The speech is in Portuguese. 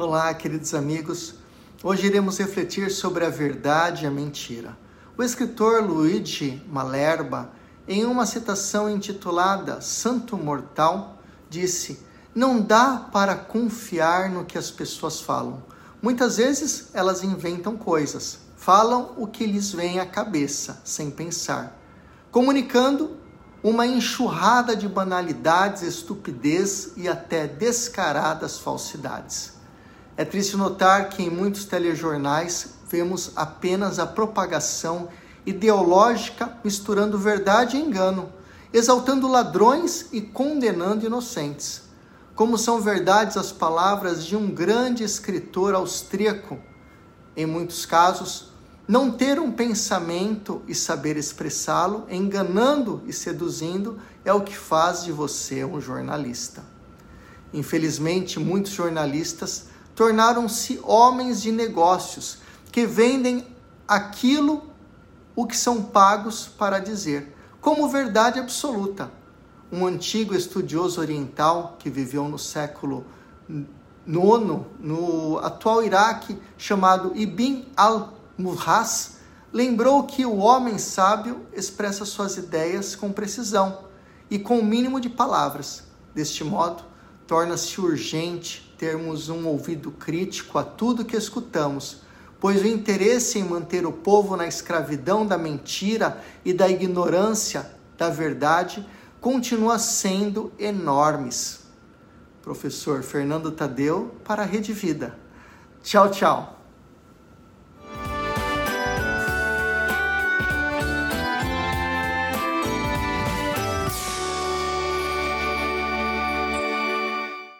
Olá, queridos amigos. Hoje iremos refletir sobre a verdade e a mentira. O escritor Luigi Malerba, em uma citação intitulada Santo Mortal, disse: Não dá para confiar no que as pessoas falam. Muitas vezes elas inventam coisas, falam o que lhes vem à cabeça, sem pensar, comunicando uma enxurrada de banalidades, estupidez e até descaradas falsidades. É triste notar que em muitos telejornais vemos apenas a propagação ideológica misturando verdade e engano, exaltando ladrões e condenando inocentes. Como são verdades as palavras de um grande escritor austríaco, em muitos casos, não ter um pensamento e saber expressá-lo, enganando e seduzindo, é o que faz de você um jornalista. Infelizmente, muitos jornalistas tornaram-se homens de negócios que vendem aquilo o que são pagos para dizer, como verdade absoluta. Um antigo estudioso oriental que viveu no século IX, no atual Iraque, chamado Ibn al-Murras, lembrou que o homem sábio expressa suas ideias com precisão e com o mínimo de palavras. Deste modo, torna-se urgente termos um ouvido crítico a tudo que escutamos, pois o interesse em manter o povo na escravidão da mentira e da ignorância da verdade continua sendo enormes. Professor Fernando Tadeu para a Rede Vida. Tchau, tchau.